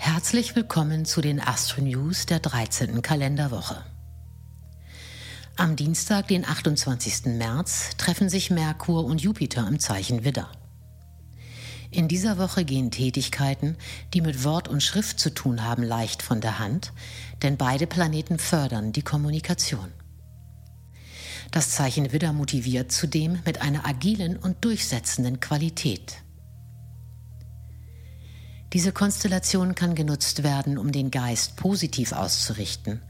Herzlich willkommen zu den Astro News der 13. Kalenderwoche. Am Dienstag, den 28. März, treffen sich Merkur und Jupiter im Zeichen Widder. In dieser Woche gehen Tätigkeiten, die mit Wort und Schrift zu tun haben, leicht von der Hand, denn beide Planeten fördern die Kommunikation. Das Zeichen Widder motiviert zudem mit einer agilen und durchsetzenden Qualität. Diese Konstellation kann genutzt werden, um den Geist positiv auszurichten,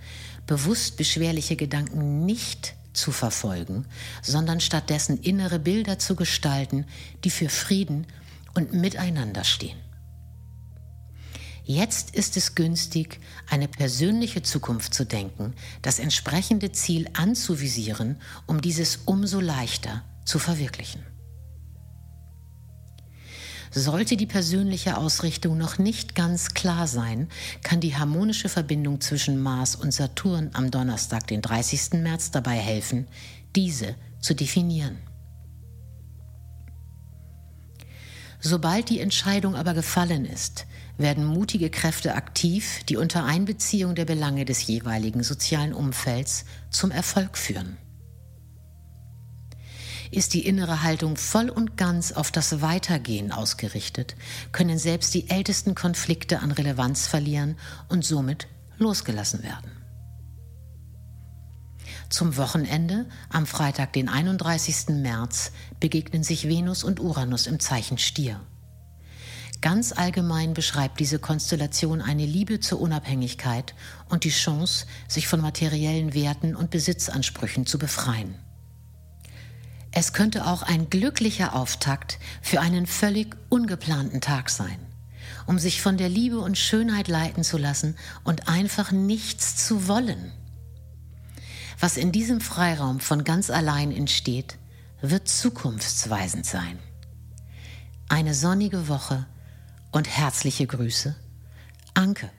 bewusst beschwerliche Gedanken nicht zu verfolgen, sondern stattdessen innere Bilder zu gestalten, die für Frieden und Miteinander stehen. Jetzt ist es günstig, eine persönliche Zukunft zu denken, das entsprechende Ziel anzuvisieren, um dieses umso leichter zu verwirklichen. Sollte die persönliche Ausrichtung noch nicht ganz klar sein, kann die harmonische Verbindung zwischen Mars und Saturn am Donnerstag, den 30. März, dabei helfen, diese zu definieren. Sobald die Entscheidung aber gefallen ist, werden mutige Kräfte aktiv, die unter Einbeziehung der Belange des jeweiligen sozialen Umfelds zum Erfolg führen. Ist die innere Haltung voll und ganz auf das Weitergehen ausgerichtet, können selbst die ältesten Konflikte an Relevanz verlieren und somit losgelassen werden. Zum Wochenende, am Freitag, den 31. März, begegnen sich Venus und Uranus im Zeichen Stier. Ganz allgemein beschreibt diese Konstellation eine Liebe zur Unabhängigkeit und die Chance, sich von materiellen Werten und Besitzansprüchen zu befreien. Es könnte auch ein glücklicher Auftakt für einen völlig ungeplanten Tag sein, um sich von der Liebe und Schönheit leiten zu lassen und einfach nichts zu wollen. Was in diesem Freiraum von ganz allein entsteht, wird zukunftsweisend sein. Eine sonnige Woche und herzliche Grüße, Anke.